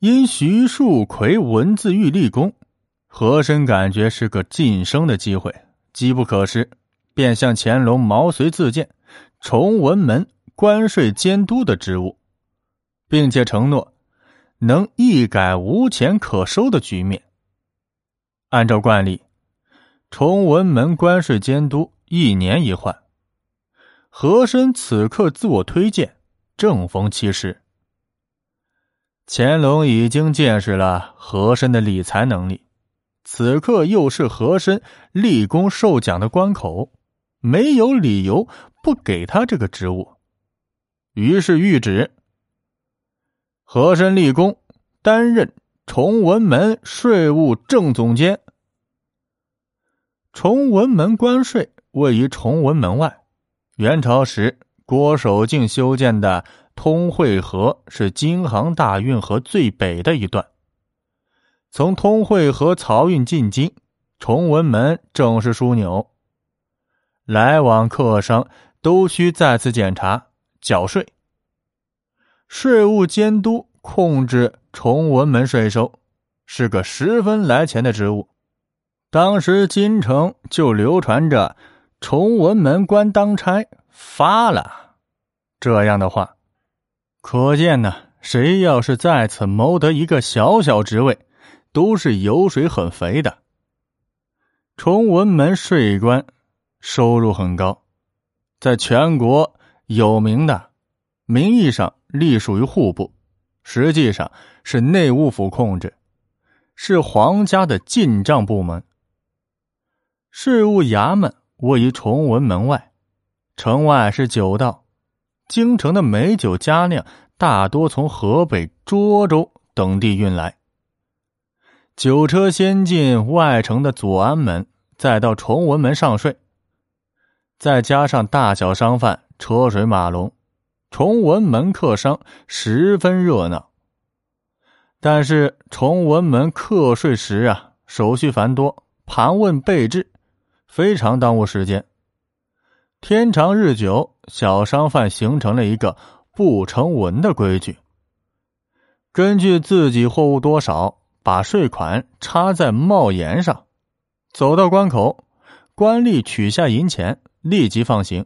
因徐树奎文字狱立功，和珅感觉是个晋升的机会，机不可失，便向乾隆毛遂自荐崇文门关税监督的职务，并且承诺能一改无钱可收的局面。按照惯例，崇文门关税监督一年一换，和珅此刻自我推荐，正逢其时。乾隆已经见识了和珅的理财能力，此刻又是和珅立功受奖的关口，没有理由不给他这个职务。于是谕旨：和珅立功，担任崇文门税务正总监。崇文门关税位于崇文门外，元朝时郭守敬修建的。通惠河是京杭大运河最北的一段。从通惠河漕运进京，崇文门正是枢纽。来往客商都需再次检查缴税。税务监督控制崇文门税收，是个十分来钱的职务。当时京城就流传着“崇文门官当差发了”这样的话。可见呢，谁要是在此谋得一个小小职位，都是油水很肥的。崇文门税官收入很高，在全国有名的，名义上隶属于户部，实际上是内务府控制，是皇家的进账部门。事务衙门位于崇文门外，城外是九道。京城的美酒佳酿大多从河北、涿州等地运来，酒车先进外城的左安门，再到崇文门上税，再加上大小商贩车水马龙，崇文门客商十分热闹。但是崇文门课税时啊，手续繁多，盘问备至，非常耽误时间。天长日久，小商贩形成了一个不成文的规矩：根据自己货物多少，把税款插在帽檐上，走到关口，官吏取下银钱，立即放行。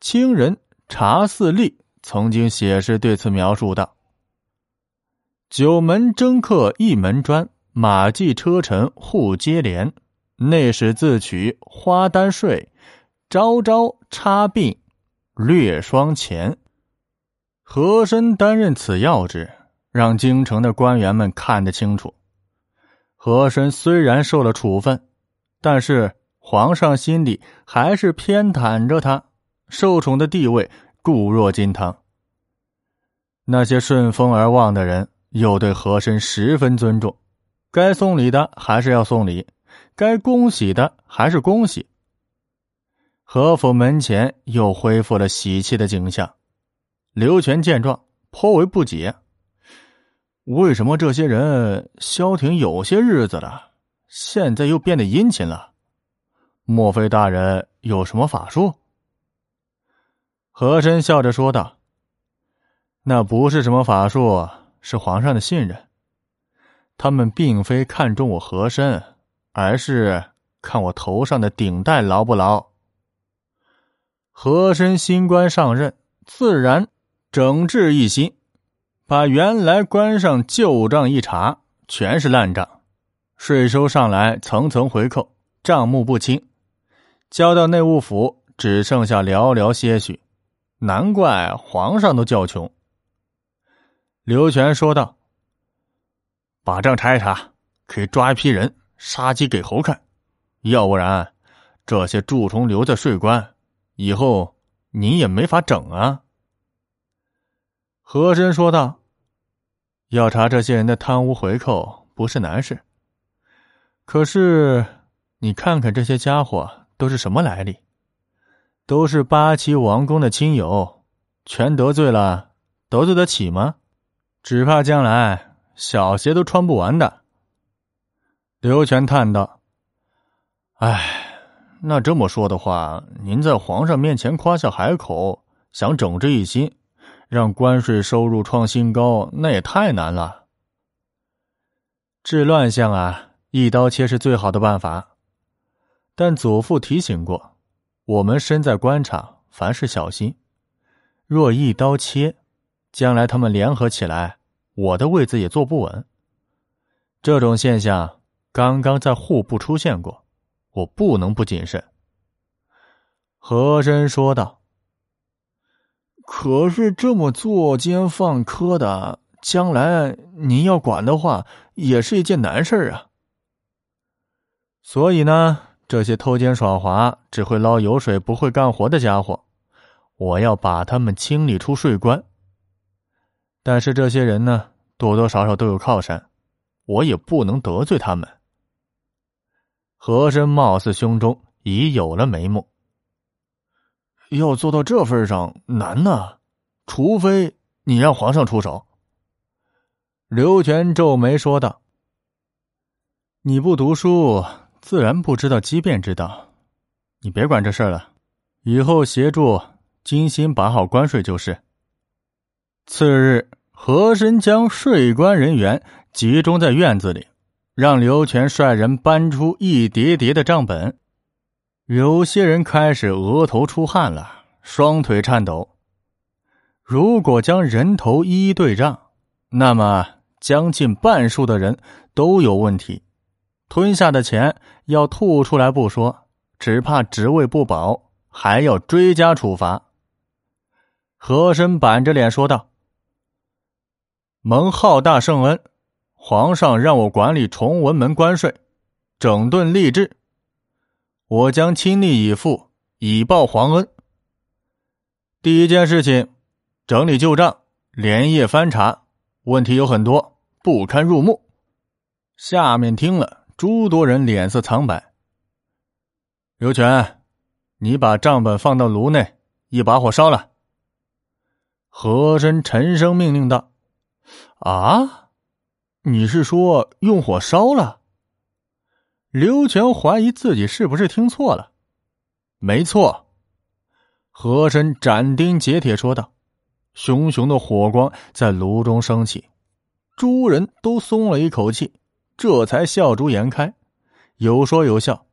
清人查四立曾经写诗对此描述道：“九门征客一门专，马骑车尘互接连。”内使自取花单税，朝朝插鬓略双钱。和珅担任此要职，让京城的官员们看得清楚。和珅虽然受了处分，但是皇上心里还是偏袒着他，受宠的地位固若金汤。那些顺风而望的人又对和珅十分尊重，该送礼的还是要送礼。该恭喜的还是恭喜。和府门前又恢复了喜气的景象。刘全见状颇为不解：为什么这些人消停有些日子了，现在又变得殷勤了？莫非大人有什么法术？和珅笑着说道：“那不是什么法术，是皇上的信任。他们并非看中我和珅。”而是看我头上的顶戴牢不牢。和珅新官上任，自然整治一新，把原来官上旧账一查，全是烂账，税收上来层层回扣，账目不清，交到内务府只剩下寥寥些许，难怪皇上都叫穷。刘全说道：“把账查一查，可以抓一批人。”杀鸡给猴看，要不然这些蛀虫留在税官，以后你也没法整啊。和珅说道：“要查这些人的贪污回扣不是难事，可是你看看这些家伙都是什么来历？都是八旗王公的亲友，全得罪了，得罪得起吗？只怕将来小鞋都穿不完的。”刘全叹道：“哎，那这么说的话，您在皇上面前夸下海口，想整治一新，让关税收入创新高，那也太难了。治乱象啊，一刀切是最好的办法。但祖父提醒过，我们身在官场，凡事小心。若一刀切，将来他们联合起来，我的位子也坐不稳。这种现象刚刚在户部出现过，我不能不谨慎。和珅说道。可是这么作奸犯科的，将来您要管的话，也是一件难事啊。所以呢，这些偷奸耍滑、只会捞油水、不会干活的家伙，我要把他们清理出税关。但是这些人呢，多多少少都有靠山，我也不能得罪他们。和珅貌似胸中已有了眉目。要做到这份上难呐，除非你让皇上出手。刘全皱眉说道：“你不读书，自然不知道机变之道。你别管这事儿了，以后协助精心把好关税就是。”次日，和珅将税关人员集中在院子里，让刘全率人搬出一叠叠的账本。有些人开始额头出汗了，双腿颤抖。如果将人头一一对账，那么将近半数的人都有问题，吞下的钱要吐出来不说，只怕职位不保，还要追加处罚。和珅板着脸说道：“蒙浩大圣恩，皇上让我管理崇文门关税，整顿吏治。”我将亲力以赴，以报皇恩。第一件事情，整理旧账，连夜翻查，问题有很多，不堪入目。下面听了，诸多人脸色苍白。刘全，你把账本放到炉内，一把火烧了。和珅沉声命令道：“啊，你是说用火烧了？”刘全怀疑自己是不是听错了，没错。和珅斩钉截铁说道：“熊熊的火光在炉中升起，诸人都松了一口气，这才笑逐颜开，有说有笑，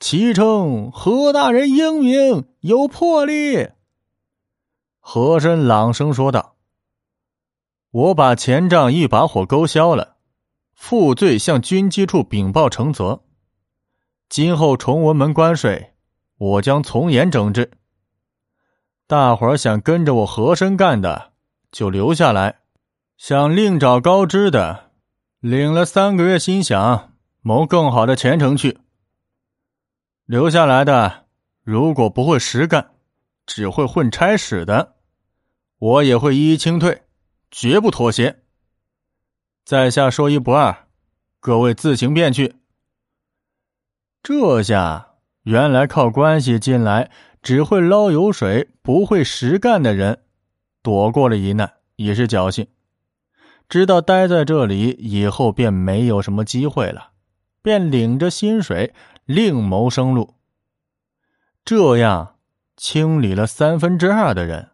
齐称何大人英明有魄力。”和珅朗声说道：“我把前账一把火勾销了。”负罪向军机处禀报承责。今后崇文门关税，我将从严整治。大伙儿想跟着我和珅干的，就留下来；想另找高枝的，领了三个月薪饷，谋更好的前程去。留下来的，如果不会实干，只会混差使的，我也会一一清退，绝不妥协。在下说一不二，各位自行便去。这下，原来靠关系进来、只会捞油水、不会实干的人，躲过了一难，也是侥幸。知道待在这里以后便没有什么机会了，便领着薪水另谋生路。这样清理了三分之二的人，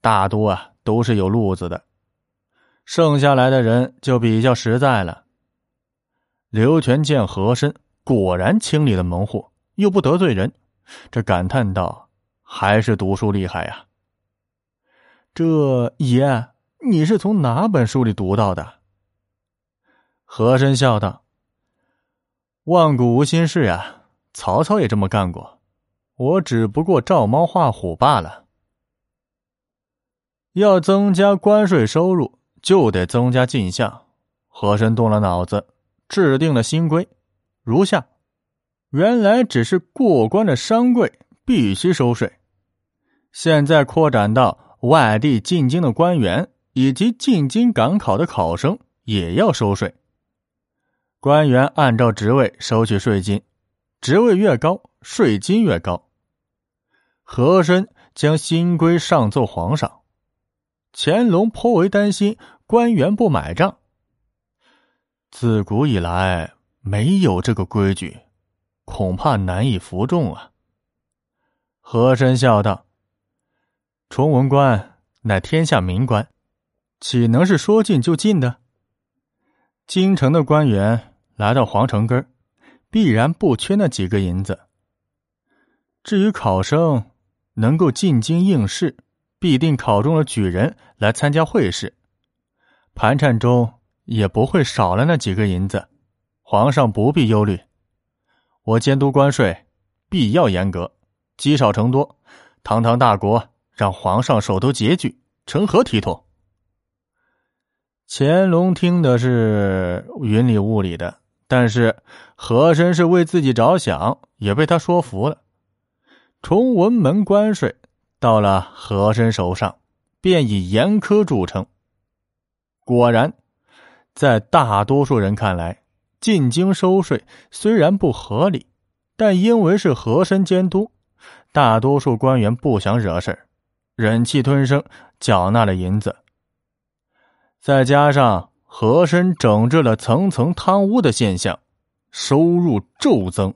大多啊都是有路子的。剩下来的人就比较实在了。刘全见和珅果然清理了门户，又不得罪人，这感叹道：“还是读书厉害呀。”这爷，你是从哪本书里读到的？和珅笑道：“万古无新事呀，曹操也这么干过，我只不过照猫画虎罢了。要增加关税收入。”就得增加进项，和珅动了脑子，制定了新规，如下：原来只是过关的商柜必须收税，现在扩展到外地进京的官员以及进京赶考的考生也要收税。官员按照职位收取税金，职位越高，税金越高。和珅将新规上奏皇上，乾隆颇为担心。官员不买账，自古以来没有这个规矩，恐怕难以服众啊。和珅笑道：“崇文官乃天下名官，岂能是说进就进的？京城的官员来到皇城根，必然不缺那几个银子。至于考生能够进京应试，必定考中了举人来参加会试，盘缠中也不会少了那几个银子。皇上不必忧虑，我监督关税，必要严格，积少成多。堂堂大国，让皇上手头拮据，成何体统？乾隆听的是云里雾里的，但是和珅是为自己着想，也被他说服了。崇文门关税到了和珅手上，便以严苛著称。果然，在大多数人看来，进京收税虽然不合理，但因为是和珅监督，大多数官员不想惹事忍气吞声，缴纳了银子。再加上和珅整治了层层贪污的现象，收入骤增。